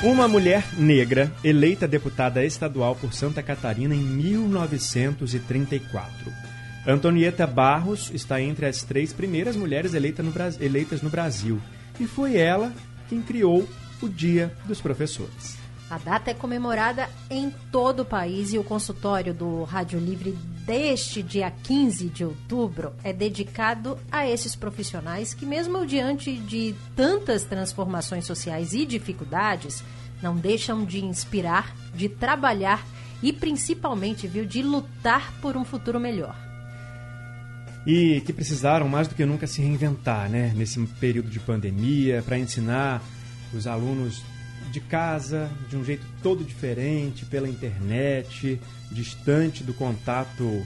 Uma mulher negra eleita deputada estadual por Santa Catarina em 1934. Antonieta Barros está entre as três primeiras mulheres eleita no, eleitas no Brasil e foi ela quem criou o Dia dos Professores. A data é comemorada em todo o país e o consultório do Rádio Livre deste dia 15 de outubro é dedicado a esses profissionais que, mesmo diante de tantas transformações sociais e dificuldades, não deixam de inspirar, de trabalhar e principalmente, viu, de lutar por um futuro melhor. E que precisaram mais do que nunca se reinventar, né, nesse período de pandemia, para ensinar os alunos de casa, de um jeito todo diferente, pela internet, distante do contato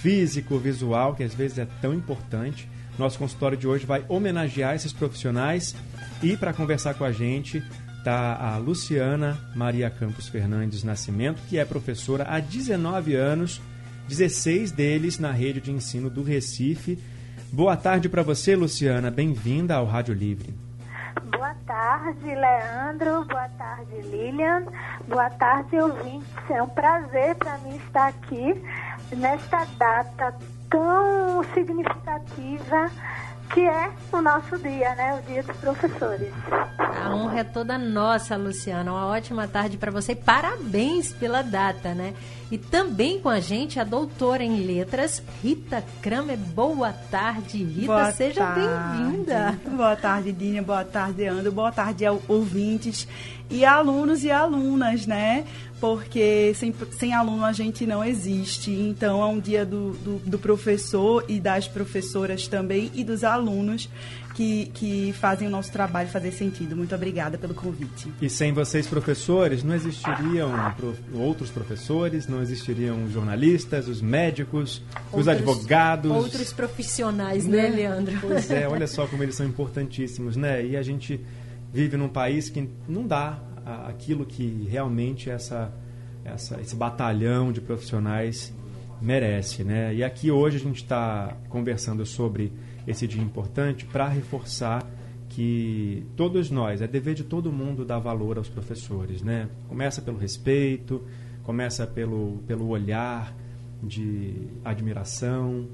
físico, visual, que às vezes é tão importante. Nosso consultório de hoje vai homenagear esses profissionais e para conversar com a gente está a Luciana Maria Campos Fernandes Nascimento, que é professora há 19 anos, 16 deles na rede de ensino do Recife. Boa tarde para você, Luciana. Bem-vinda ao Rádio Livre. Boa tarde, Leandro. Boa tarde, Lilian. Boa tarde, ouvintes. É um prazer para mim estar aqui nesta data tão significativa que é o nosso dia, né? O dia dos professores. A honra é toda nossa, Luciana. Uma ótima tarde para você. Parabéns pela data, né? E também com a gente a doutora em letras, Rita Kramer. Boa tarde, Rita. Boa Seja bem-vinda. Boa tarde, Dinha. Boa tarde, Andro. Boa tarde, ouvintes e alunos e alunas, né? Porque sem, sem aluno a gente não existe. Então é um dia do, do, do professor e das professoras também e dos alunos que, que fazem o nosso trabalho fazer sentido. Muito obrigada pelo convite. E sem vocês, professores, não existiriam outros professores, não existiriam os jornalistas, os médicos, outros, os advogados. Outros profissionais, né, né, Leandro? Pois é, olha só como eles são importantíssimos, né? E a gente vive num país que não dá aquilo que realmente essa, essa, esse batalhão de profissionais merece. Né? E aqui hoje a gente está conversando sobre esse dia importante para reforçar que todos nós, é dever de todo mundo dar valor aos professores. Né? Começa pelo respeito, começa pelo, pelo olhar de admiração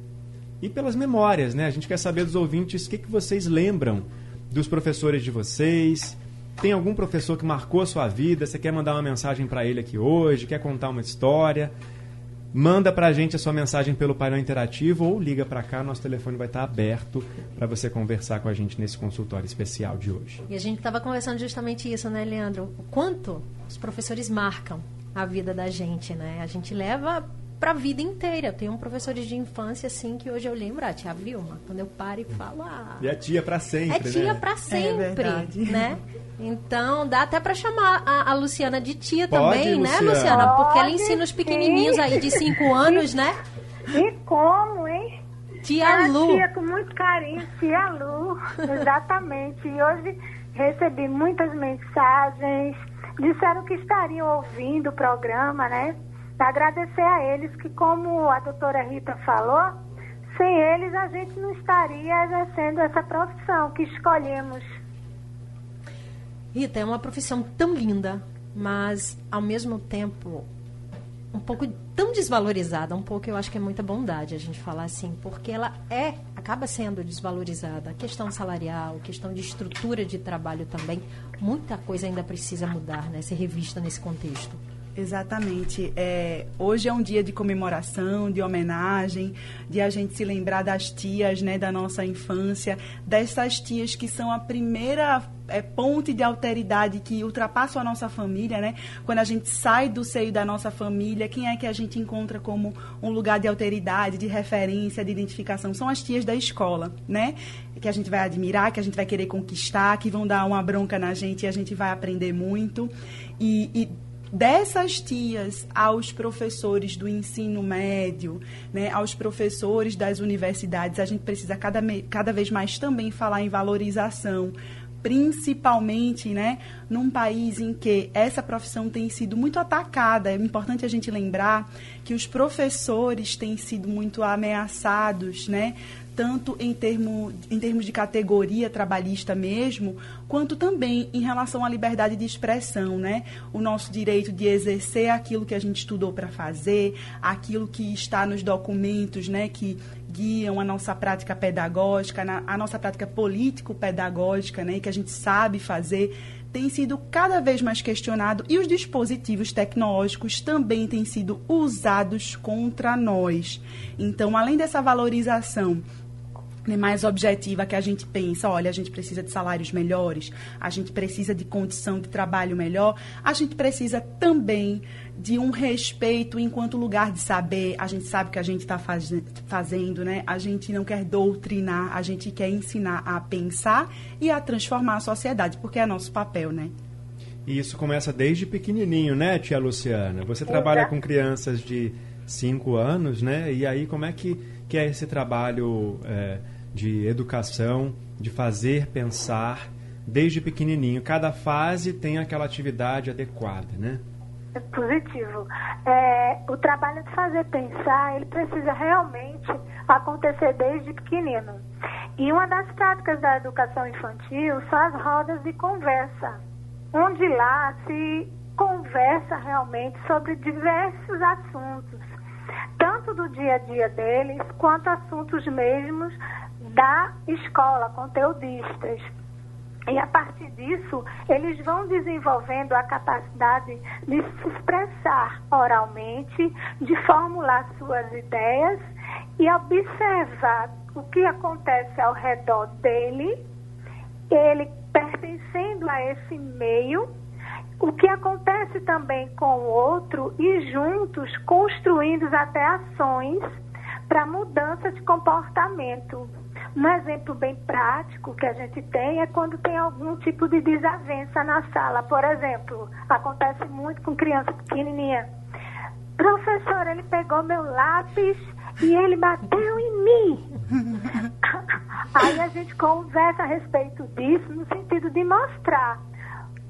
e pelas memórias. Né? A gente quer saber dos ouvintes o que, que vocês lembram dos professores de vocês. Tem algum professor que marcou a sua vida? Você quer mandar uma mensagem para ele aqui hoje? Quer contar uma história? Manda para a gente a sua mensagem pelo painel interativo ou liga para cá, nosso telefone vai estar aberto para você conversar com a gente nesse consultório especial de hoje. E a gente estava conversando justamente isso, né, Leandro? O quanto os professores marcam a vida da gente, né? A gente leva para a vida inteira. Eu tenho professores de infância, assim, que hoje eu lembro, a tia Vilma, quando eu paro e falo, ah... E a tia para sempre, É tia né? para sempre, é né? Então, dá até para chamar a, a, Luciana de tia Pode, também, Luciana? né, Luciana? Pode, Porque ela ensina os pequenininhos sim. aí de 5 anos, né? E como, hein? Tia Lu. Tia com muito carinho, tia Lu, exatamente. E hoje recebi muitas mensagens, disseram que estariam ouvindo o programa, né? Agradecer a eles que, como a doutora Rita falou, sem eles a gente não estaria exercendo essa profissão que escolhemos. Rita, é uma profissão tão linda, mas ao mesmo tempo um pouco tão desvalorizada, um pouco eu acho que é muita bondade a gente falar assim, porque ela é, acaba sendo desvalorizada. A questão salarial, questão de estrutura de trabalho também, muita coisa ainda precisa mudar, né, ser revista nesse contexto. Exatamente. É, hoje é um dia de comemoração, de homenagem, de a gente se lembrar das tias, né, da nossa infância, dessas tias que são a primeira é, ponte de alteridade que ultrapassa a nossa família, né? Quando a gente sai do seio da nossa família, quem é que a gente encontra como um lugar de alteridade, de referência, de identificação? São as tias da escola, né? Que a gente vai admirar, que a gente vai querer conquistar, que vão dar uma bronca na gente e a gente vai aprender muito. E, e dessas tias aos professores do ensino médio, né, aos professores das universidades, a gente precisa cada, cada vez mais também falar em valorização, principalmente né, num país em que essa profissão tem sido muito atacada. É importante a gente lembrar que os professores têm sido muito ameaçados, né? Tanto em, termo, em termos de categoria trabalhista mesmo, quanto também em relação à liberdade de expressão, né? O nosso direito de exercer aquilo que a gente estudou para fazer, aquilo que está nos documentos, né? Que guiam a nossa prática pedagógica, a nossa prática político-pedagógica, né? Que a gente sabe fazer tem sido cada vez mais questionado e os dispositivos tecnológicos também têm sido usados contra nós. Então, além dessa valorização né, mais objetiva que a gente pensa, olha, a gente precisa de salários melhores, a gente precisa de condição de trabalho melhor, a gente precisa também de um respeito enquanto lugar de saber. A gente sabe o que a gente está faz, fazendo, né? A gente não quer doutrinar, a gente quer ensinar a pensar e a transformar a sociedade, porque é nosso papel, né? E isso começa desde pequenininho, né, tia Luciana? Você trabalha com crianças de 5 anos, né? E aí como é que, que é esse trabalho... É de educação, de fazer pensar desde pequenininho. Cada fase tem aquela atividade adequada, né? É positivo. É, o trabalho de fazer pensar, ele precisa realmente acontecer desde pequenino. E uma das práticas da educação infantil são as rodas de conversa, onde lá se conversa realmente sobre diversos assuntos, tanto do dia a dia deles, quanto assuntos mesmos da escola, conteudistas. E a partir disso, eles vão desenvolvendo a capacidade de se expressar oralmente, de formular suas ideias e observar o que acontece ao redor dele, ele pertencendo a esse meio, o que acontece também com o outro e juntos construindo até ações para mudança de comportamento. Um exemplo bem prático que a gente tem é quando tem algum tipo de desavença na sala. Por exemplo, acontece muito com criança pequenininha. Professor, ele pegou meu lápis e ele bateu em mim. Aí a gente conversa a respeito disso no sentido de mostrar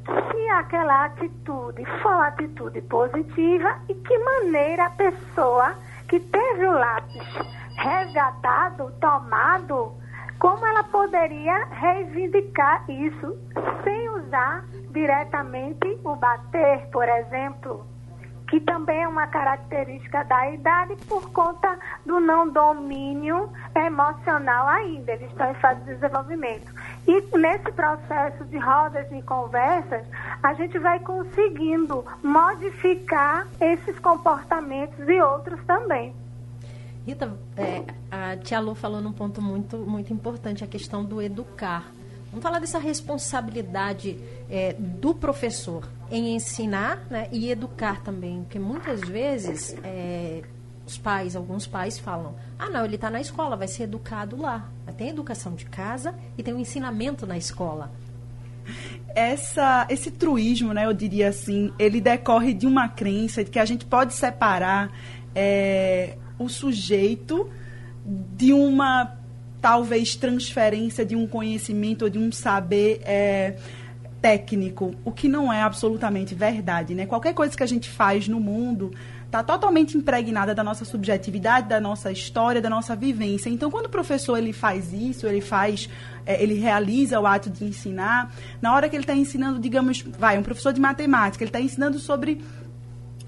se aquela atitude for uma atitude positiva e que maneira a pessoa que teve o lápis resgatado, tomado, como ela poderia reivindicar isso sem usar diretamente o bater, por exemplo, que também é uma característica da idade por conta do não domínio emocional ainda. Eles estão em fase de desenvolvimento. E nesse processo de rodas de conversas, a gente vai conseguindo modificar esses comportamentos e outros também. Rita, é, a Tia Lu falou num ponto muito, muito importante, a questão do educar. Vamos falar dessa responsabilidade é, do professor em ensinar né, e educar também, porque muitas vezes é, os pais, alguns pais falam, ah não, ele está na escola, vai ser educado lá. Mas tem educação de casa e tem o ensinamento na escola. Essa, esse truísmo, né, eu diria assim, ele decorre de uma crença de que a gente pode separar é, o sujeito de uma talvez transferência de um conhecimento ou de um saber é, técnico, o que não é absolutamente verdade, né? Qualquer coisa que a gente faz no mundo está totalmente impregnada da nossa subjetividade, da nossa história, da nossa vivência. Então, quando o professor ele faz isso, ele faz, é, ele realiza o ato de ensinar, na hora que ele está ensinando, digamos, vai, um professor de matemática, ele está ensinando sobre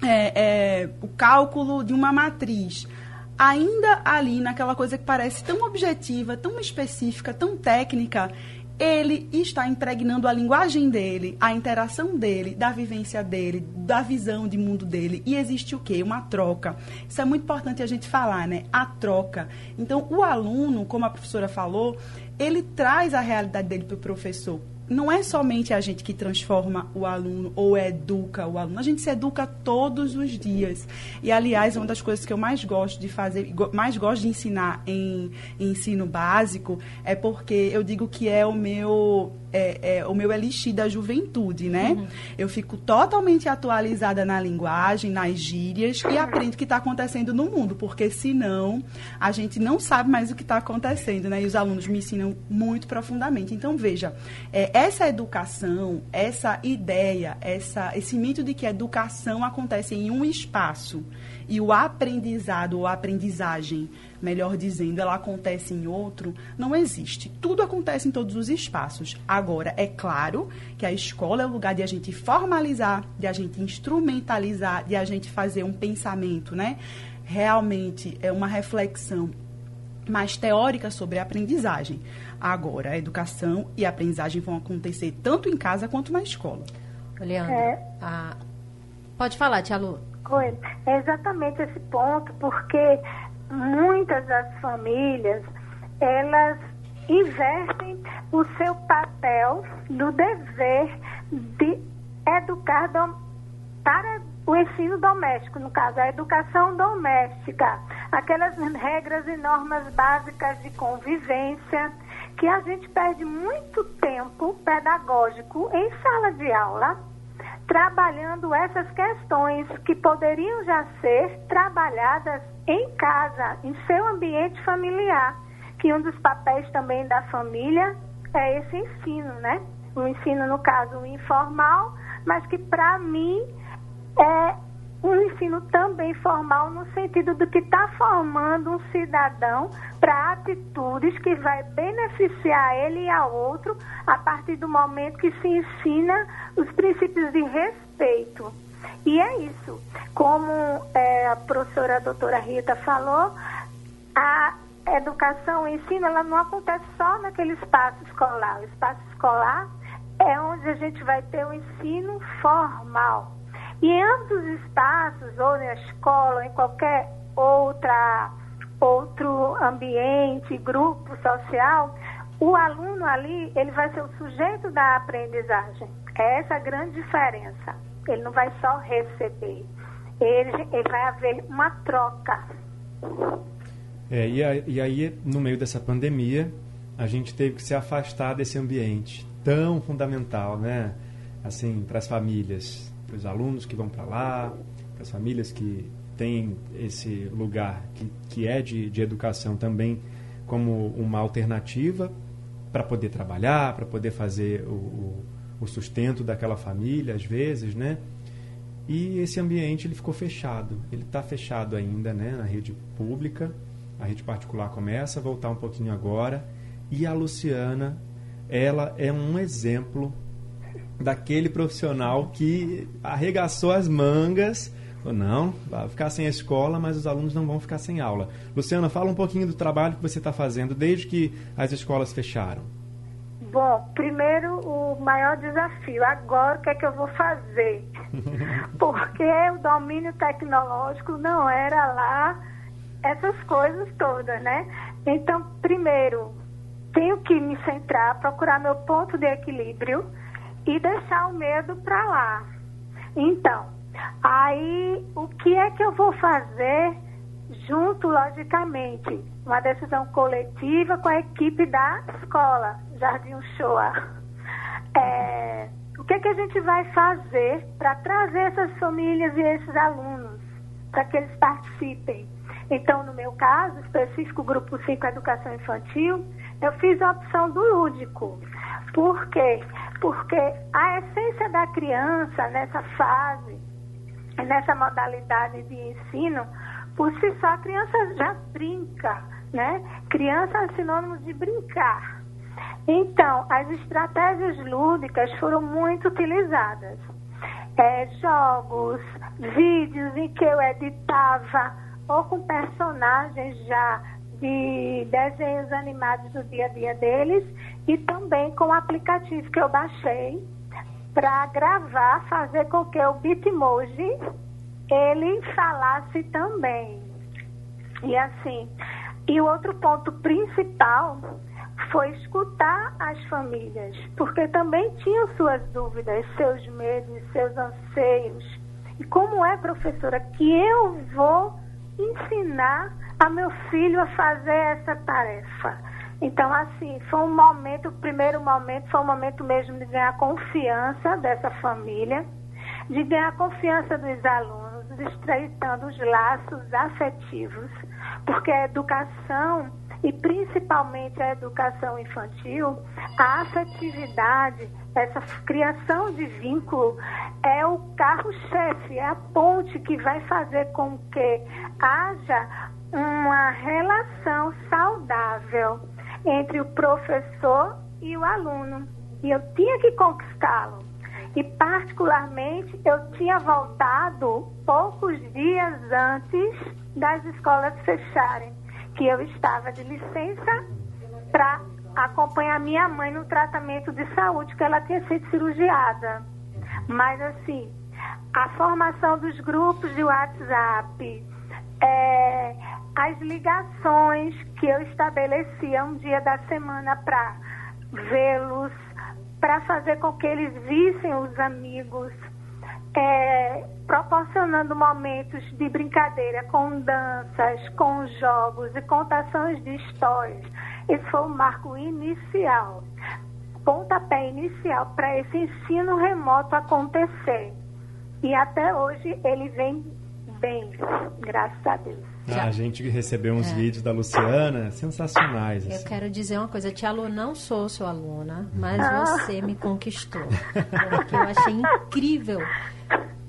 é, é, o cálculo de uma matriz ainda ali naquela coisa que parece tão objetiva, tão específica, tão técnica, ele está impregnando a linguagem dele, a interação dele, da vivência dele, da visão de mundo dele. E existe o quê? Uma troca. Isso é muito importante a gente falar, né? A troca. Então, o aluno, como a professora falou, ele traz a realidade dele para o professor não é somente a gente que transforma o aluno ou educa o aluno, a gente se educa todos os dias. E, aliás, uma das coisas que eu mais gosto de fazer, mais gosto de ensinar em, em ensino básico, é porque eu digo que é o meu é, é, o meu elixir da juventude, né? Uhum. Eu fico totalmente atualizada na linguagem, nas gírias e aprendo o que está acontecendo no mundo, porque senão a gente não sabe mais o que está acontecendo, né? E os alunos me ensinam muito profundamente. Então, veja, é, essa educação, essa ideia, essa, esse mito de que a educação acontece em um espaço e o aprendizado ou aprendizagem melhor dizendo, ela acontece em outro, não existe. Tudo acontece em todos os espaços. Agora, é claro que a escola é o lugar de a gente formalizar, de a gente instrumentalizar, de a gente fazer um pensamento, né? Realmente é uma reflexão mais teórica sobre a aprendizagem. Agora, a educação e a aprendizagem vão acontecer tanto em casa quanto na escola. Leandro, é. a... pode falar, Tia Lu. Oi, é exatamente esse ponto, porque muitas das famílias, elas invertem o seu papel do dever de educar para o ensino doméstico, no caso, a educação doméstica, aquelas regras e normas básicas de convivência, que a gente perde muito tempo pedagógico em sala de aula trabalhando essas questões que poderiam já ser trabalhadas em casa, em seu ambiente familiar, que um dos papéis também da família é esse ensino, né? O ensino, no caso, informal, mas que para mim é um ensino também formal no sentido do que está formando um cidadão para atitudes que vai beneficiar ele e ao outro a partir do momento que se ensina os princípios de respeito. E é isso. Como é, a professora a doutora Rita falou, a educação, o ensino, ela não acontece só naquele espaço escolar. O espaço escolar é onde a gente vai ter o ensino formal. E em ambos os espaços, ou na escola, ou em qualquer outra, outro ambiente, grupo social, o aluno ali, ele vai ser o sujeito da aprendizagem. É essa a grande diferença. Ele não vai só receber, ele, ele vai haver uma troca. É, e, a, e aí, no meio dessa pandemia, a gente teve que se afastar desse ambiente tão fundamental, né? Assim, para as famílias, para os alunos que vão para lá, para as famílias que têm esse lugar que, que é de, de educação também como uma alternativa para poder trabalhar, para poder fazer o, o o sustento daquela família, às vezes, né? E esse ambiente ele ficou fechado. Ele está fechado ainda, né? Na rede pública, a rede particular começa a voltar um pouquinho agora. E a Luciana, ela é um exemplo daquele profissional que arregaçou as mangas. Não, vai ficar sem a escola, mas os alunos não vão ficar sem aula. Luciana, fala um pouquinho do trabalho que você está fazendo desde que as escolas fecharam. Bom, primeiro o maior desafio. Agora o que é que eu vou fazer? Porque o domínio tecnológico não era lá essas coisas todas, né? Então, primeiro, tenho que me centrar, procurar meu ponto de equilíbrio e deixar o medo para lá. Então, aí o que é que eu vou fazer junto, logicamente, uma decisão coletiva com a equipe da escola, Jardim Shoa. É, o que, é que a gente vai fazer para trazer essas famílias e esses alunos, para que eles participem? Então, no meu caso específico, Grupo 5 Educação Infantil, eu fiz a opção do lúdico. Por quê? Porque a essência da criança nessa fase, nessa modalidade de ensino, por si só a criança já brinca, né? Criança é sinônimo de brincar. Então, as estratégias lúdicas foram muito utilizadas. É, jogos, vídeos em que eu editava, ou com personagens já de desenhos animados do dia a dia deles, e também com o aplicativo que eu baixei para gravar, fazer com que o Bitmoji ele falasse também. E assim, e o outro ponto principal foi escutar as famílias, porque também tinham suas dúvidas, seus medos, seus anseios. E como é, professora, que eu vou ensinar a meu filho a fazer essa tarefa? Então, assim, foi um momento, o primeiro momento foi um momento mesmo de ganhar confiança dessa família, de ganhar confiança dos alunos, estreitando os laços afetivos, porque a educação e principalmente a educação infantil, a afetividade, essa criação de vínculo é o carro-chefe, é a ponte que vai fazer com que haja uma relação saudável entre o professor e o aluno. E eu tinha que conquistá-lo. E, particularmente, eu tinha voltado poucos dias antes das escolas fecharem que eu estava de licença para acompanhar minha mãe no tratamento de saúde, que ela tinha sido cirurgiada. Mas, assim, a formação dos grupos de WhatsApp, é, as ligações que eu estabelecia um dia da semana para vê-los, para fazer com que eles vissem os amigos, é, proporcionando momentos de brincadeira com danças, com jogos e contações de histórias. Esse foi o marco inicial, pontapé inicial para esse ensino remoto acontecer. E até hoje ele vem bem, graças a Deus. Ah, a gente recebeu uns é. vídeos da Luciana sensacionais. Assim. Eu quero dizer uma coisa, Tia Lu, não sou sua aluna, mas ah. você me conquistou. Porque eu achei incrível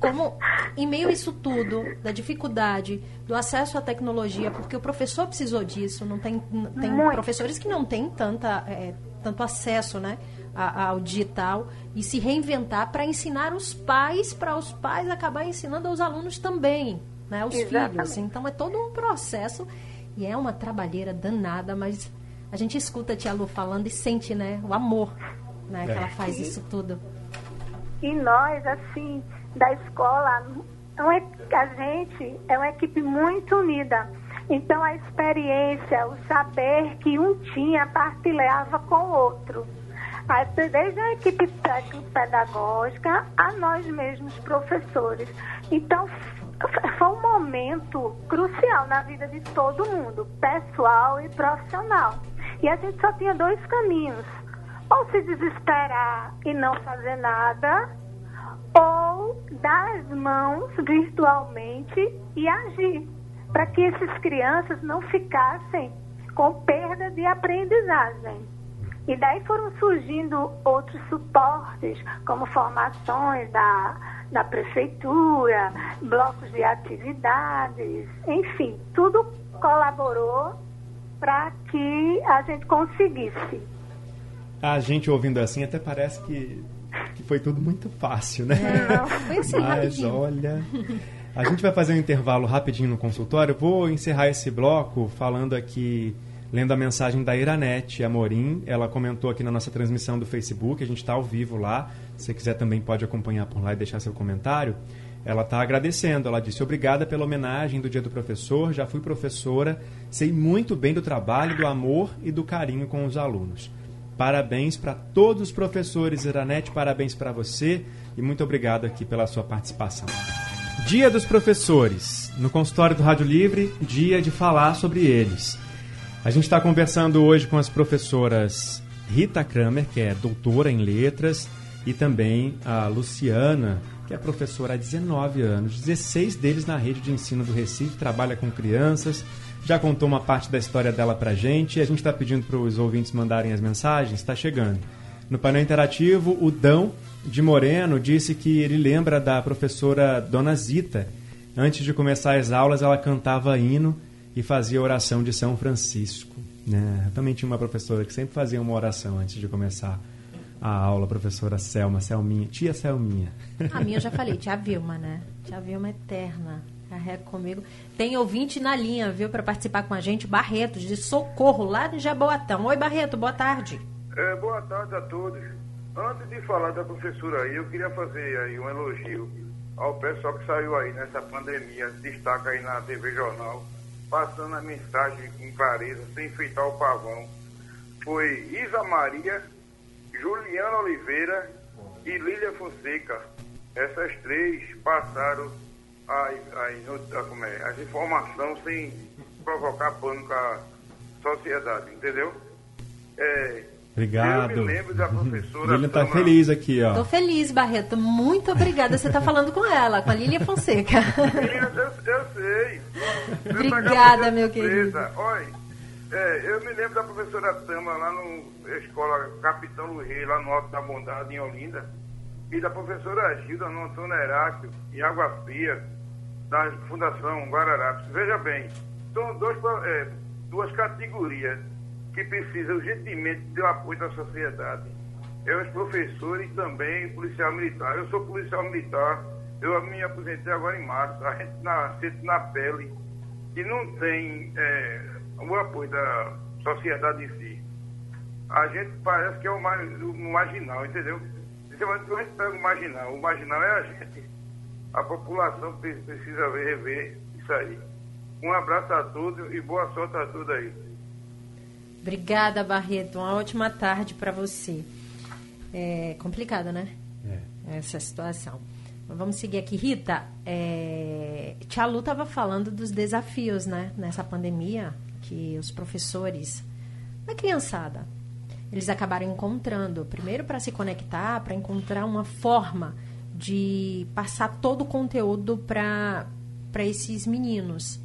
como, em meio a isso tudo, da dificuldade, do acesso à tecnologia, porque o professor precisou disso, não tem, tem professores que não têm tanta, é, tanto acesso né, ao digital e se reinventar para ensinar os pais, para os pais acabar ensinando aos alunos também, né, os Exatamente. filhos. Então é todo um processo e é uma trabalheira danada, mas a gente escuta a tia Lu falando e sente né, o amor né, é. que ela faz isso tudo. E nós, assim, da escola, é a gente é uma equipe muito unida. Então, a experiência, o saber que um tinha, partilhava com o outro. Desde a equipe técnico-pedagógica a nós mesmos, professores. Então, foi um momento crucial na vida de todo mundo, pessoal e profissional. E a gente só tinha dois caminhos: ou se desesperar e não fazer nada, ou dar as mãos virtualmente e agir, para que essas crianças não ficassem com perda de aprendizagem. E daí foram surgindo outros suportes, como formações da, da prefeitura, blocos de atividades, enfim, tudo colaborou para que a gente conseguisse. A gente ouvindo assim até parece que que foi tudo muito fácil, né? Não, foi assim, Mas rapidinho. olha. A gente vai fazer um intervalo rapidinho no consultório. Vou encerrar esse bloco falando aqui, lendo a mensagem da Iranete Amorim. Ela comentou aqui na nossa transmissão do Facebook, a gente está ao vivo lá. Se você quiser também pode acompanhar por lá e deixar seu comentário. Ela está agradecendo. Ela disse: Obrigada pela homenagem do Dia do Professor. Já fui professora, sei muito bem do trabalho, do amor e do carinho com os alunos. Parabéns para todos os professores, Iranete, parabéns para você e muito obrigado aqui pela sua participação. Dia dos Professores. No consultório do Rádio Livre, dia de falar sobre eles. A gente está conversando hoje com as professoras Rita Kramer, que é doutora em letras, e também a Luciana, que é professora há 19 anos, 16 deles na rede de ensino do Recife, trabalha com crianças, já contou uma parte da história dela pra gente a gente está pedindo para os ouvintes mandarem as mensagens, está chegando. No painel interativo, o Dão de Moreno disse que ele lembra da professora Dona Zita. Antes de começar as aulas, ela cantava hino e fazia oração de São Francisco. Né? Eu também tinha uma professora que sempre fazia uma oração antes de começar a aula, a professora Selma, Selminha, tia Selminha. A minha eu já falei, tia Vilma, né? Tia Vilma eterna. Carrego comigo. Tem ouvinte na linha, viu, para participar com a gente, Barreto, de Socorro, lá de Jaboatão. Oi, Barreto, boa tarde. É, boa tarde a todos. Antes de falar da professora aí, eu queria fazer aí um elogio ao pessoal que saiu aí nessa pandemia, destaca aí na TV Jornal, passando a mensagem com clareza, sem enfeitar o pavão. foi Isa Maria, Juliana Oliveira e Lília Fonseca. Essas três passaram as, as, é, as informações sem provocar pânico à sociedade, entendeu? É, Obrigado. Eu me lembro da professora. Lilian tá feliz aqui, ó. Tô feliz, Barreto. Muito obrigada. Você tá falando com ela, com a Lília Fonseca. eu, eu sei. obrigada, meu querido. Olha, é, eu me lembro da professora Tama lá na escola Capitão Luiz, lá no Alto da Bondade, em Olinda, e da professora Gilda no Antônio Heráclio, em Água Fria, da Fundação Guararapes. Veja bem, são dois, é, duas categorias que precisa urgentemente do apoio da sociedade. É os professores e também policial militar. Eu sou policial militar, eu me aposentei agora em março. A gente na, sente na pele e não tem é, o apoio da sociedade em si. A gente parece que é o, o marginal, entendeu? A gente pega o marginal. O marginal é a gente. A população precisa rever isso aí. Um abraço a todos e boa sorte a todos aí. Obrigada, Barreto. Uma ótima tarde para você. É complicada, né? É. Essa situação. Vamos seguir aqui. Rita, é... Tia Lu estava falando dos desafios, né? Nessa pandemia, que os professores, a criançada, eles acabaram encontrando. Primeiro, para se conectar, para encontrar uma forma de passar todo o conteúdo para esses meninos.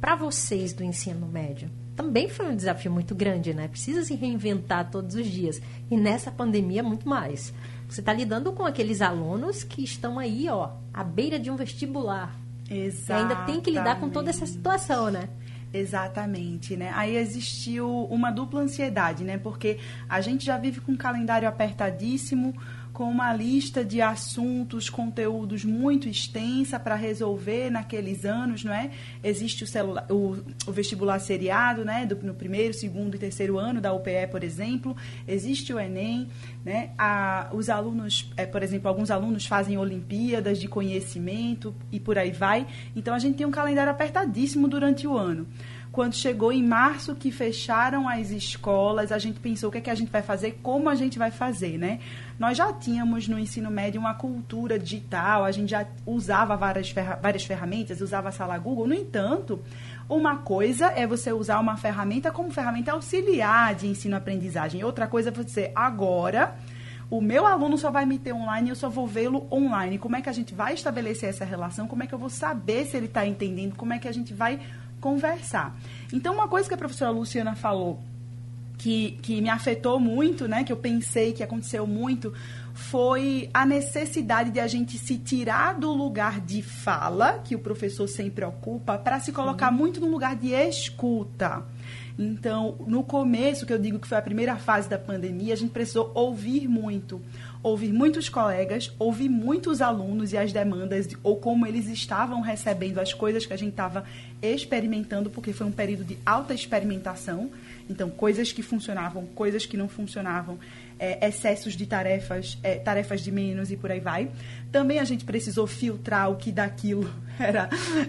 Para vocês do ensino médio, também foi um desafio muito grande, né? Precisa se reinventar todos os dias. E nessa pandemia, muito mais. Você está lidando com aqueles alunos que estão aí, ó, à beira de um vestibular. Exato. Ainda tem que lidar com toda essa situação, né? Exatamente, né? Aí existiu uma dupla ansiedade, né? Porque a gente já vive com um calendário apertadíssimo, com uma lista de assuntos, conteúdos muito extensa para resolver naqueles anos, não é? Existe o, celular, o, o vestibular seriado, né? Do, no primeiro, segundo e terceiro ano da UPE, por exemplo. Existe o Enem, né? A, os alunos, é, por exemplo, alguns alunos fazem Olimpíadas de conhecimento e por aí vai. Então a gente tem um calendário apertadíssimo durante o ano quando chegou em março que fecharam as escolas, a gente pensou o que, é que a gente vai fazer, como a gente vai fazer, né? Nós já tínhamos no ensino médio uma cultura digital, a gente já usava várias, ferra várias ferramentas, usava a sala Google. No entanto, uma coisa é você usar uma ferramenta como ferramenta auxiliar de ensino-aprendizagem. Outra coisa é você, agora, o meu aluno só vai me ter online eu só vou vê-lo online. Como é que a gente vai estabelecer essa relação? Como é que eu vou saber se ele está entendendo? Como é que a gente vai conversar? Então, uma coisa que a professora Luciana falou que, que me afetou muito, né, que eu pensei que aconteceu muito, foi a necessidade de a gente se tirar do lugar de fala, que o professor sempre ocupa, para se colocar muito no lugar de escuta. Então, no começo, que eu digo que foi a primeira fase da pandemia, a gente precisou ouvir muito. Ouvir muitos colegas, ouvir muitos alunos e as demandas, ou como eles estavam recebendo as coisas que a gente estava experimentando, porque foi um período de alta experimentação. Então, coisas que funcionavam, coisas que não funcionavam, é, excessos de tarefas, é, tarefas de menos e por aí vai. Também a gente precisou filtrar o que daquilo era,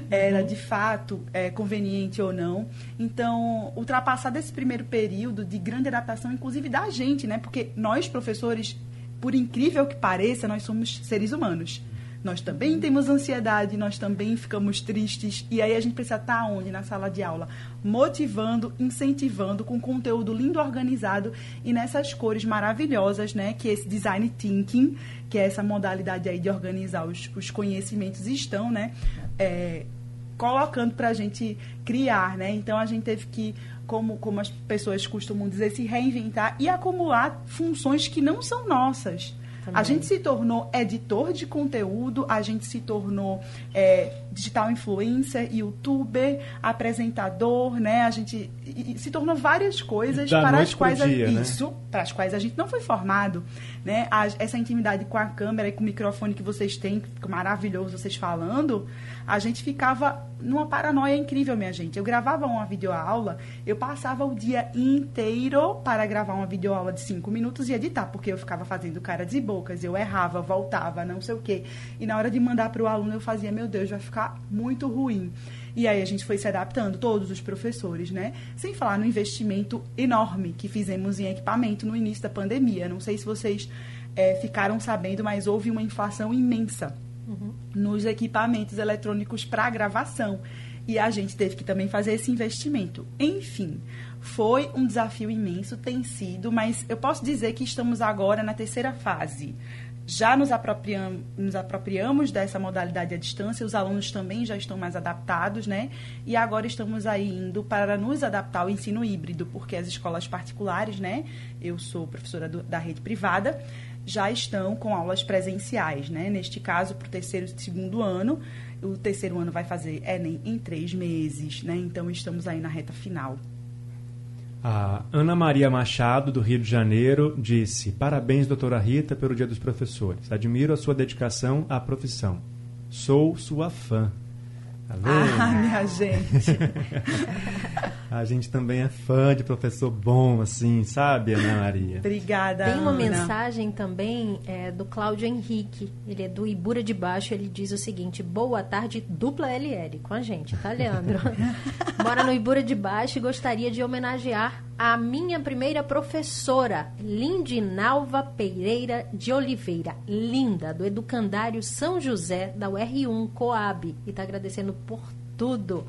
era de fato é, conveniente ou não. Então, ultrapassar desse primeiro período de grande adaptação, inclusive da gente, né? Porque nós, professores, por incrível que pareça, nós somos seres humanos. Nós também temos ansiedade, nós também ficamos tristes. E aí a gente precisa estar onde? Na sala de aula. Motivando, incentivando, com conteúdo lindo, organizado e nessas cores maravilhosas, né? Que esse design thinking, que é essa modalidade aí de organizar os, os conhecimentos, estão, né? É, colocando para a gente criar, né? Então a gente teve que como, como as pessoas costumam dizer, se reinventar e acumular funções que não são nossas. Também. A gente se tornou editor de conteúdo, a gente se tornou é, digital influencer, youtuber, apresentador, né? A gente se tornou várias coisas da para as quais dia, a, né? isso, para as quais a gente não foi formado, né? A, essa intimidade com a câmera e com o microfone que vocês têm, que é maravilhoso vocês falando, a gente ficava numa paranoia incrível, minha gente. Eu gravava uma videoaula, eu passava o dia inteiro para gravar uma videoaula de cinco minutos e editar, porque eu ficava fazendo caras e bocas, eu errava, voltava, não sei o quê. E na hora de mandar para o aluno, eu fazia, meu Deus, vai ficar muito ruim. E aí a gente foi se adaptando, todos os professores, né? Sem falar no investimento enorme que fizemos em equipamento no início da pandemia. Não sei se vocês é, ficaram sabendo, mas houve uma inflação imensa uhum. nos equipamentos eletrônicos para gravação. E a gente teve que também fazer esse investimento. Enfim, foi um desafio imenso, tem sido, mas eu posso dizer que estamos agora na terceira fase já nos apropriamos, nos apropriamos dessa modalidade à distância, os alunos também já estão mais adaptados, né? E agora estamos aí indo para nos adaptar ao ensino híbrido, porque as escolas particulares, né? Eu sou professora do, da rede privada, já estão com aulas presenciais, né? Neste caso, para o terceiro e segundo ano, o terceiro ano vai fazer Enem em três meses, né? Então estamos aí na reta final. A Ana Maria Machado, do Rio de Janeiro, disse: Parabéns, doutora Rita, pelo Dia dos Professores. Admiro a sua dedicação à profissão. Sou sua fã. Tá vendo? Ah, minha gente. a gente também é fã de professor bom, assim, sabe, Ana Maria? Obrigada. Tem uma Ana. mensagem também é, do Cláudio Henrique. Ele é do Ibura de Baixo. Ele diz o seguinte: Boa tarde, dupla LL com a gente, tá, Leandro? Mora no Ibura de Baixo e gostaria de homenagear a minha primeira professora, Lindinalva Pereira de Oliveira, linda, do Educandário São José, da UR1 Coab. E está agradecendo por tudo.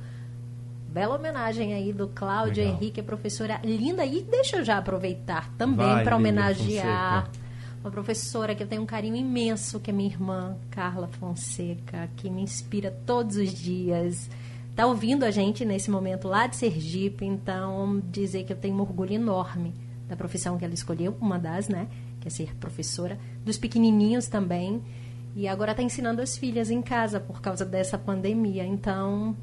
Bela homenagem aí do Cláudio Legal. Henrique, professora linda. E deixa eu já aproveitar também para homenagear uma professora que eu tenho um carinho imenso, que é minha irmã, Carla Fonseca, que me inspira todos os dias está ouvindo a gente nesse momento lá de Sergipe, então dizer que eu tenho um orgulho enorme da profissão que ela escolheu, uma das, né, que é ser professora, dos pequenininhos também, e agora está ensinando as filhas em casa por causa dessa pandemia, então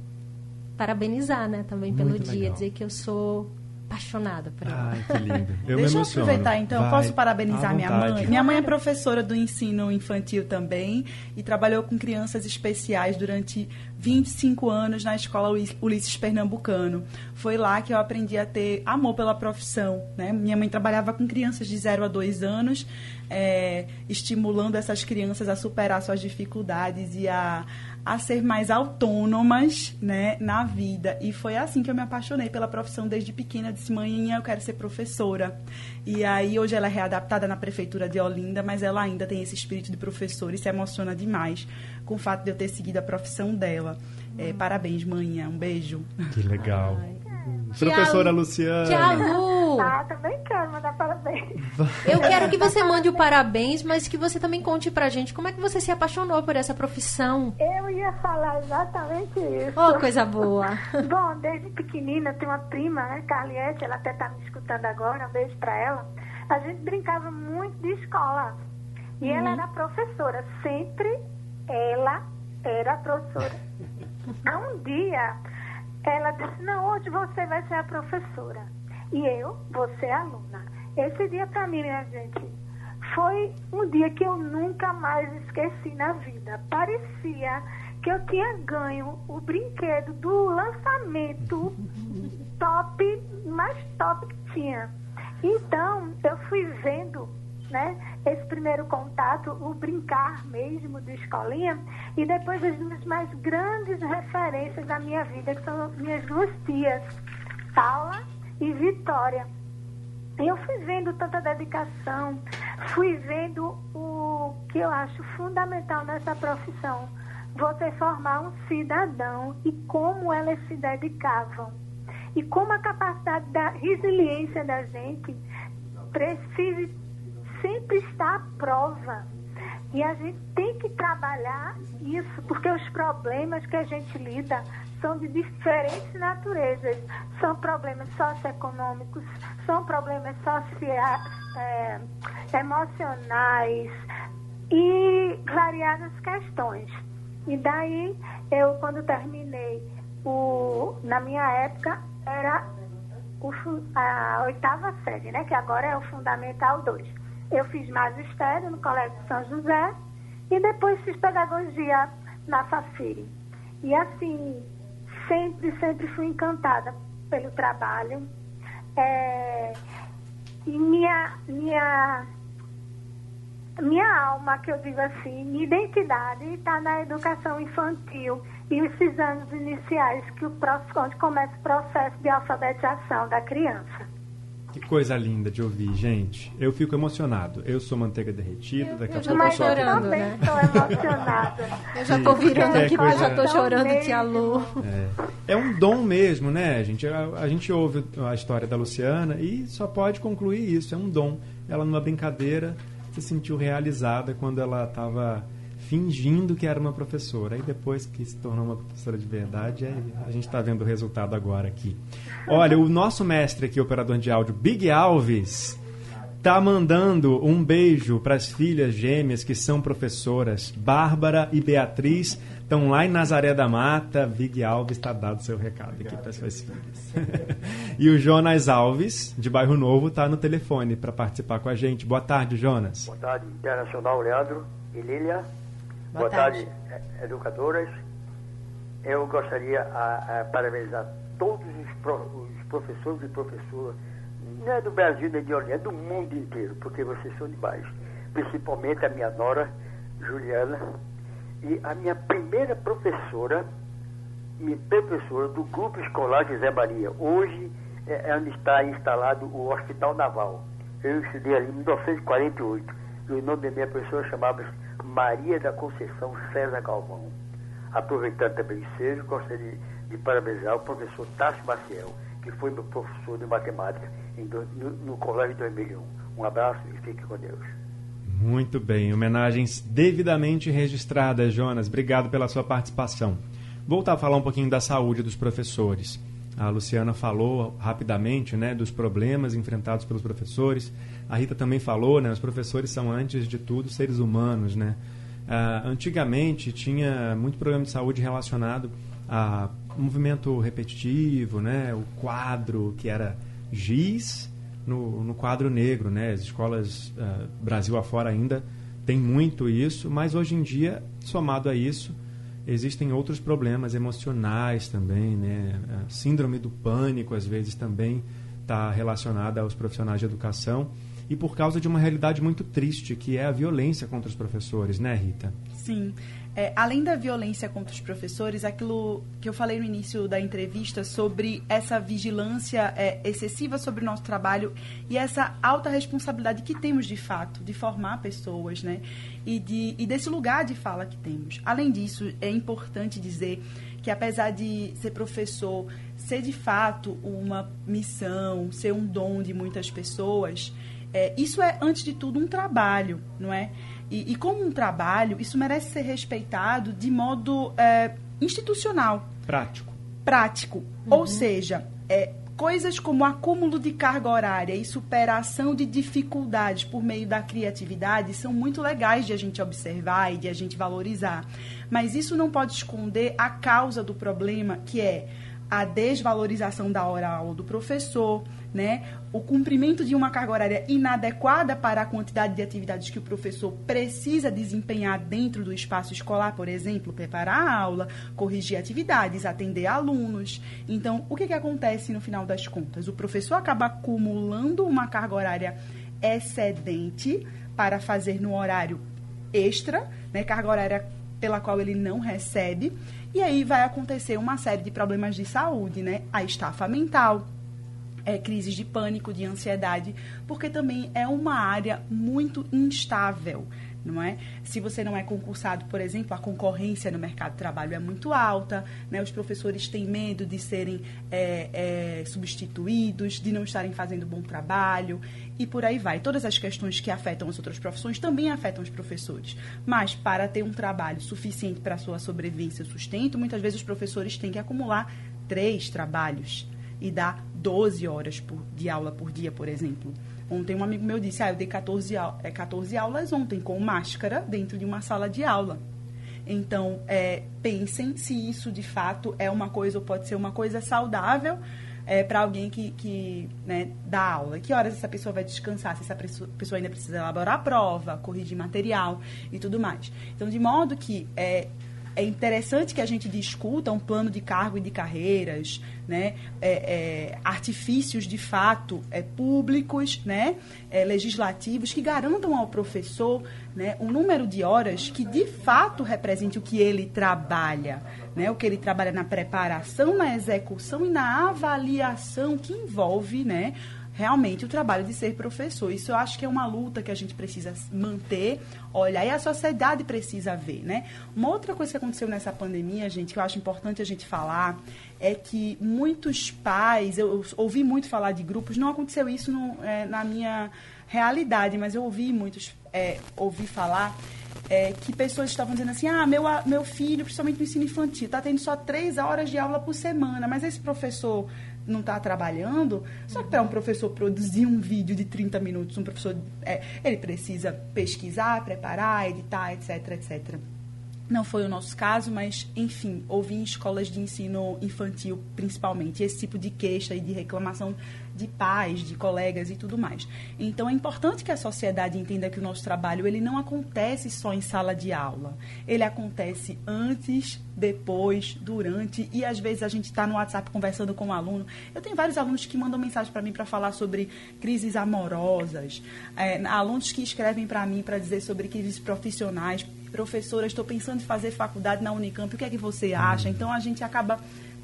parabenizar, né, também pelo Muito dia, legal. dizer que eu sou apaixonada por ela. Ai, que lindo. Eu Deixa eu aproveitar então, Vai. posso parabenizar minha mãe? Minha mãe é professora do ensino infantil também e trabalhou com crianças especiais durante 25 anos na escola Ulisses Pernambucano. Foi lá que eu aprendi a ter amor pela profissão. Né? Minha mãe trabalhava com crianças de 0 a 2 anos, é, estimulando essas crianças a superar suas dificuldades e a, a ser mais autônomas né, na vida. E foi assim que eu me apaixonei pela profissão desde pequena. Eu disse, mãe, eu quero ser professora. E aí, hoje ela é readaptada na prefeitura de Olinda, mas ela ainda tem esse espírito de professora e se emociona demais com o fato de eu ter seguido a profissão dela. É, parabéns, mãe. Um beijo. Que legal. Ai. Professora Luciana. Tchau, Lu. Ah, também quero mandar parabéns. Eu quero que você mande o parabéns, mas que você também conte pra gente como é que você se apaixonou por essa profissão. Eu ia falar exatamente isso. Oh, coisa boa. Bom, desde pequenina, eu tenho uma prima, né, Carliette, ela até tá me escutando agora, um beijo pra ela. A gente brincava muito de escola. E uhum. ela era professora, sempre ela era professora. um dia ela disse: Não, hoje você vai ser a professora. E eu vou ser aluna. Esse dia, para mim, minha gente, foi um dia que eu nunca mais esqueci na vida. Parecia que eu tinha ganho o brinquedo do lançamento top, mais top que tinha. Então, eu fui vendo né? Esse primeiro contato, o brincar mesmo de escolinha, e depois as duas mais grandes referências da minha vida, que são minhas duas tias, Paula e Vitória. Eu fui vendo tanta dedicação, fui vendo o que eu acho fundamental nessa profissão, você formar um cidadão e como elas se dedicavam. E como a capacidade da resiliência da gente precisa sempre está à prova. E a gente tem que trabalhar isso, porque os problemas que a gente lida são de diferentes naturezas. São problemas socioeconômicos, são problemas sociais, é, emocionais e variadas questões. E daí, eu, quando terminei, o, na minha época, era o, a oitava série, né? que agora é o Fundamental 2. Eu fiz magistério no Colégio São José e depois fiz pedagogia na Fafiri. E assim, sempre, sempre fui encantada pelo trabalho. É, e minha, minha, minha alma, que eu digo assim, minha identidade está na educação infantil e esses anos iniciais que o, onde começa o processo de alfabetização da criança. Que coisa linda de ouvir, gente. Eu fico emocionado. Eu sou manteiga derretida, Eu- daqui eu a já pouco tô eu só... chorando, também né? estou emocionada. Eu já tô virando aqui, mas já coisa- chorando, tia Lu. É um dom mesmo, né, gente? A, a gente ouve a história da Luciana e só pode concluir isso. É um dom. Ela, numa brincadeira, se sentiu realizada quando ela estava fingindo que era uma professora. Aí depois que se tornou uma professora de verdade, a gente está vendo o resultado agora aqui. Olha, o nosso mestre aqui, operador de áudio, Big Alves, tá mandando um beijo para as filhas gêmeas que são professoras. Bárbara e Beatriz estão lá em Nazaré da Mata. Big Alves está dado seu recado aqui para suas filhas. e o Jonas Alves, de Bairro Novo, está no telefone para participar com a gente. Boa tarde, Jonas. Boa tarde, Internacional Leandro e Lília. Boa Boa, tarde. tarde, educadoras. Eu gostaria a, a parabenizar todos os, pro- os professores e professoras, não é do Brasil nem de Olinda, é do mundo inteiro, porque vocês são demais. Principalmente a minha nora, Juliana, e a minha primeira professora, minha professora do Grupo Escolar José Maria. Hoje é é onde está instalado o Hospital Naval. Eu estudei ali em 1948 e o nome da minha professora chamava-se Maria da Conceição César Galvão. Aproveitando também o ensejo, gostaria de, de parabenizar o professor Tássio Maciel, que foi meu professor de matemática no, no colégio de 2001. Um abraço e fique com Deus. Muito bem, homenagens devidamente registradas, Jonas. Obrigado pela sua participação. Voltar a falar um pouquinho da saúde dos professores. A Luciana falou rapidamente né, dos problemas enfrentados pelos professores. A Rita também falou, né, os professores são, antes de tudo, seres humanos. Né? Ah, antigamente tinha muito problema de saúde relacionado a movimento repetitivo, né, o quadro que era giz no, no quadro negro, né? As escolas ah, Brasil afora ainda tem muito isso, mas hoje em dia, somado a isso, existem outros problemas emocionais também, né? A síndrome do pânico, às vezes, também está relacionada aos profissionais de educação e por causa de uma realidade muito triste, que é a violência contra os professores, né, Rita? Sim. É, além da violência contra os professores, aquilo que eu falei no início da entrevista sobre essa vigilância é, excessiva sobre o nosso trabalho e essa alta responsabilidade que temos de fato de formar pessoas, né? E, de, e desse lugar de fala que temos. Além disso, é importante dizer que apesar de ser professor ser de fato uma missão, ser um dom de muitas pessoas, é, isso é, antes de tudo, um trabalho, não é? E, e como um trabalho, isso merece ser respeitado de modo é, institucional, Prático. prático. Ou seja, é, coisas como acúmulo de carga horária e superação de dificuldades por meio da criatividade são muito legais de a gente observar e de a gente valorizar. Mas isso não pode esconder a causa do problema, que é a desvalorização da hora aula do professor, né? O cumprimento de uma carga horária inadequada para a quantidade de atividades que o professor precisa desempenhar dentro do espaço escolar, por exemplo, preparar a aula, corrigir atividades, atender alunos. Então, o que, que acontece no final das contas? O professor acaba acumulando uma carga horária excedente para fazer no horário extra, né, carga horária pela qual ele não recebe, e aí vai acontecer uma série de problemas de saúde, né? A estafa mental, é, crises de pânico, de ansiedade, porque também é uma área muito instável, não é? Se você não é concursado, por exemplo, a concorrência no mercado de trabalho é muito alta, né? Os professores têm medo de serem é, é, substituídos, de não estarem fazendo bom trabalho e por aí vai. Todas as questões que afetam as outras profissões também afetam os professores. Mas para ter um trabalho suficiente para a sua sobrevivência e sustento, muitas vezes os professores têm que acumular três trabalhos e dar 12 horas por, de aula por dia, por exemplo. Ontem um amigo meu disse, ah, eu dei 14, au- é, 14 aulas ontem com máscara dentro de uma sala de aula. Então, é, pensem se isso de fato é uma coisa ou pode ser uma coisa saudável é, para alguém que, que né, dá aula. Que horas essa pessoa vai descansar? Se essa pessoa pessoa ainda precisa elaborar a prova, corrigir material e tudo mais. Então, de modo que é, é interessante que a gente discuta um plano de cargo e de carreiras, né? É, é, artifícios de fato é, públicos, né? É, legislativos que garantam ao professor né, um número de horas que de fato represente o que ele trabalha, né? O que ele trabalha na preparação, na execução e na avaliação que envolve, né? Realmente o trabalho de ser professor. Isso eu acho que é uma luta que a gente precisa manter, olhar e a sociedade precisa ver, né? Uma outra coisa que aconteceu nessa pandemia, gente, que eu acho importante a gente falar, é que muitos pais, eu, eu ouvi muito falar de grupos, não aconteceu isso no, é, na minha realidade, mas eu ouvi muitos, é, ouvi falar é, que pessoas estavam dizendo assim, ah, meu, meu filho, principalmente no ensino infantil, está tendo só três horas de aula por semana, mas esse professor não está trabalhando, só que para um professor produzir um vídeo de 30 minutos, um professor, é, ele precisa pesquisar, preparar, editar, etc, etc. Não foi o nosso caso, mas, enfim, houve em escolas de ensino infantil, principalmente, esse tipo de queixa e de reclamação de pais, de colegas e tudo mais. Então é importante que a sociedade entenda que o nosso trabalho ele não acontece só em sala de aula. Ele acontece antes, depois, durante e às vezes a gente está no WhatsApp conversando com um aluno. Eu tenho vários alunos que mandam mensagem para mim para falar sobre crises amorosas, é, alunos que escrevem para mim para dizer sobre crises profissionais. Professora, estou pensando em fazer faculdade na Unicamp, o que é que você acha? Então a gente acaba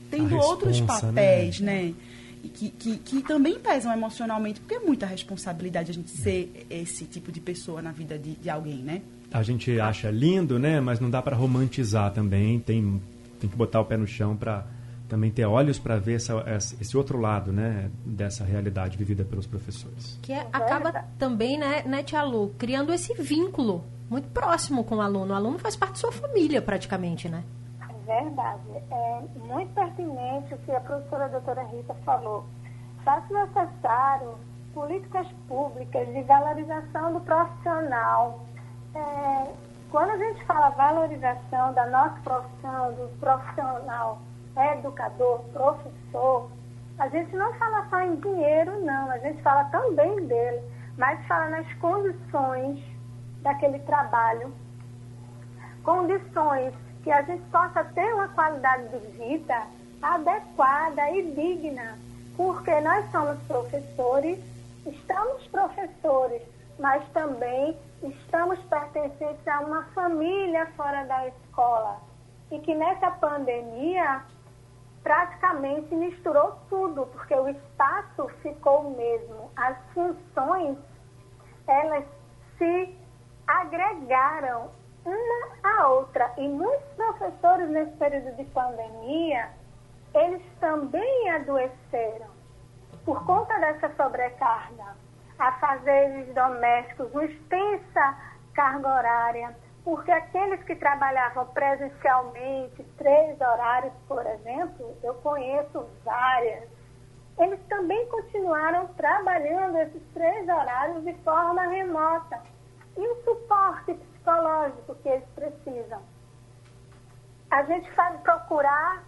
tendo responsa, outros né? papéis, né? né? que, que, que, também pesam emocionalmente, porque é muita responsabilidade a gente ser esse tipo de pessoa na vida de, de alguém, né? A gente acha lindo, né? Mas não dá para romantizar também. Tem, tem que botar o pé no chão para também ter olhos para ver essa, esse outro lado, né, dessa realidade vivida pelos professores. Que é, acaba também, né, né, Tia Lu, criando esse vínculo muito próximo com o aluno. O aluno faz parte da sua família, praticamente, né? Verdade. É muito pertinente o que a professora doutora Rita falou. Faz necessário políticas públicas de valorização do profissional. É, quando a gente fala valorização da nossa profissão, do profissional educador, professor, a gente não fala só em dinheiro, não, a gente fala também dele, mas fala nas condições daquele trabalho, condições que a gente possa ter uma qualidade de vida adequada e digna, porque nós somos professores, estamos professores, mas também estamos pertencentes a uma família fora da escola. E que nessa pandemia praticamente misturou tudo, porque o espaço ficou o mesmo. As funções, elas se agregaram uma a outra. E muitos professores nesse período de pandemia, eles também adoeceram por conta dessa sobrecarga. A fazeres domésticos, uma extensa carga horária, porque aqueles que trabalhavam presencialmente, três horários, por exemplo, eu conheço várias, eles também continuaram trabalhando esses três horários de forma remota. E o suporte psicológico que eles precisam. A gente faz procurar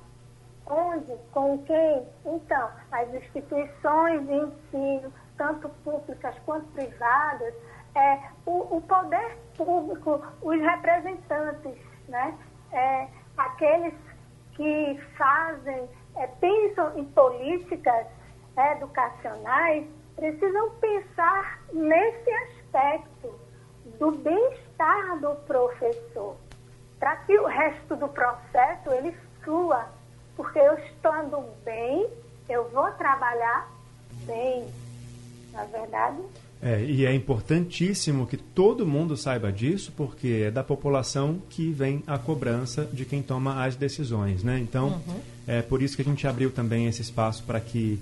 onde, com quem? Então, as instituições de ensino, tanto públicas quanto privadas, é, o, o poder público, os representantes, né? É, aqueles que fazem, é, pensam em políticas educacionais, precisam pensar nesse aspecto do bem-estar do professor, para que o resto do processo ele flua, porque eu estando bem, eu vou trabalhar bem, na é verdade. É, e é importantíssimo que todo mundo saiba disso, porque é da população que vem a cobrança de quem toma as decisões, né? Então, uhum. é por isso que a gente abriu também esse espaço para que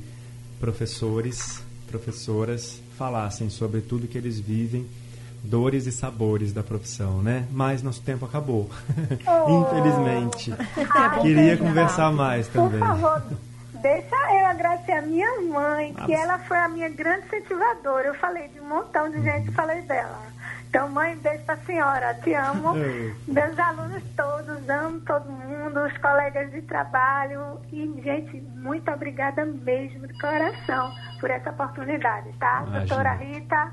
professores, professoras falassem sobre tudo que eles vivem dores e sabores da profissão, né? Mas nosso tempo acabou. Oh. Infelizmente. Ai, Queria conversar mais também. Por favor, deixa eu agradecer a minha mãe, que ela foi a minha grande incentivadora. Eu falei de um montão de gente, falei dela. Então, mãe, beijo pra senhora, te amo. Meus alunos todos, amo todo mundo, os colegas de trabalho. E, gente, muito obrigada mesmo de coração por essa oportunidade, tá? Imagina. Doutora Rita,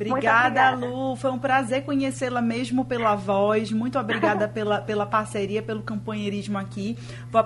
Obrigada, Lu. Foi um prazer conhecê-la mesmo pela voz. Muito obrigada pela, pela parceria, pelo companheirismo aqui. Vou a,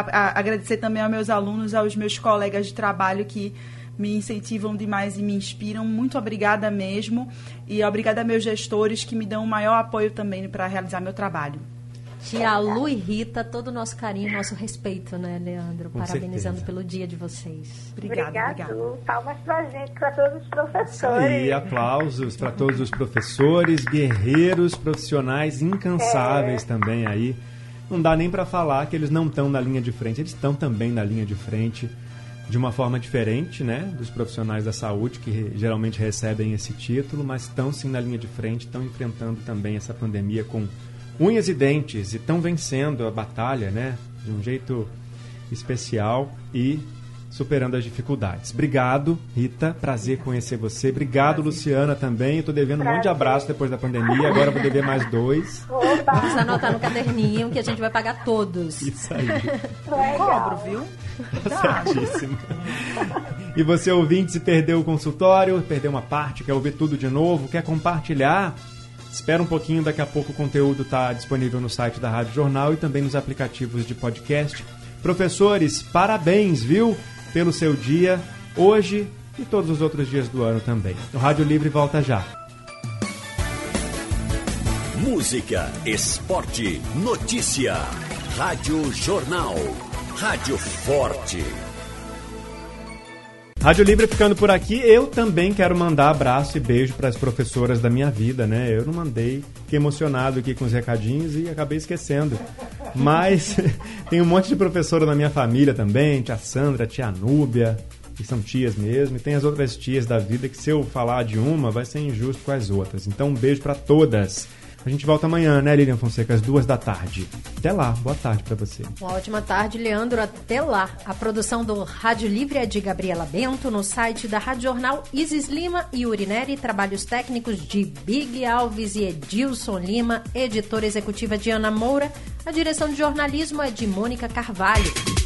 a, agradecer também aos meus alunos, aos meus colegas de trabalho que me incentivam demais e me inspiram. Muito obrigada mesmo. E obrigada a meus gestores que me dão o maior apoio também para realizar meu trabalho. Tia Lu e Rita, todo o nosso carinho, nosso respeito, né, Leandro? Com Parabenizando certeza. pelo dia de vocês. Obrigada, obrigada. Palmas pra gente, para todos os professores. E aplausos para todos os professores, guerreiros, profissionais incansáveis é. também aí. Não dá nem para falar que eles não estão na linha de frente, eles estão também na linha de frente de uma forma diferente, né, dos profissionais da saúde que geralmente recebem esse título, mas estão sim na linha de frente, estão enfrentando também essa pandemia com unhas e dentes e estão vencendo a batalha, né? De um jeito especial e superando as dificuldades. Obrigado, Rita. Prazer conhecer você. Obrigado, Prazer. Luciana, também. Estou devendo Prazer. um monte de abraço depois da pandemia. Agora vou dever mais dois. Opa. Vamos anotar no caderninho que a gente vai pagar todos. Isso aí. Cobro, viu? Certíssimo. E você, ouvinte, se perdeu o consultório, perdeu uma parte, quer ouvir tudo de novo, quer compartilhar Espera um pouquinho, daqui a pouco o conteúdo está disponível no site da Rádio Jornal e também nos aplicativos de podcast. Professores, parabéns, viu, pelo seu dia, hoje e todos os outros dias do ano também. O Rádio Livre volta já. Música, esporte, notícia. Rádio Jornal. Rádio Forte. Rádio Livre ficando por aqui. Eu também quero mandar abraço e beijo para as professoras da minha vida, né? Eu não mandei, fiquei emocionado aqui com os recadinhos e acabei esquecendo. Mas tem um monte de professora na minha família também, tia Sandra, tia Núbia, que são tias mesmo, e tem as outras tias da vida que se eu falar de uma vai ser injusto com as outras. Então um beijo para todas. A gente volta amanhã, né, Lilian Fonseca, às duas da tarde. Até lá, boa tarde para você. Uma ótima tarde, Leandro. Até lá. A produção do Rádio Livre é de Gabriela Bento, no site da Rádio Jornal Isis Lima e Urineri, trabalhos técnicos de Big Alves e Edilson Lima, editora executiva de Ana Moura. A direção de jornalismo é de Mônica Carvalho.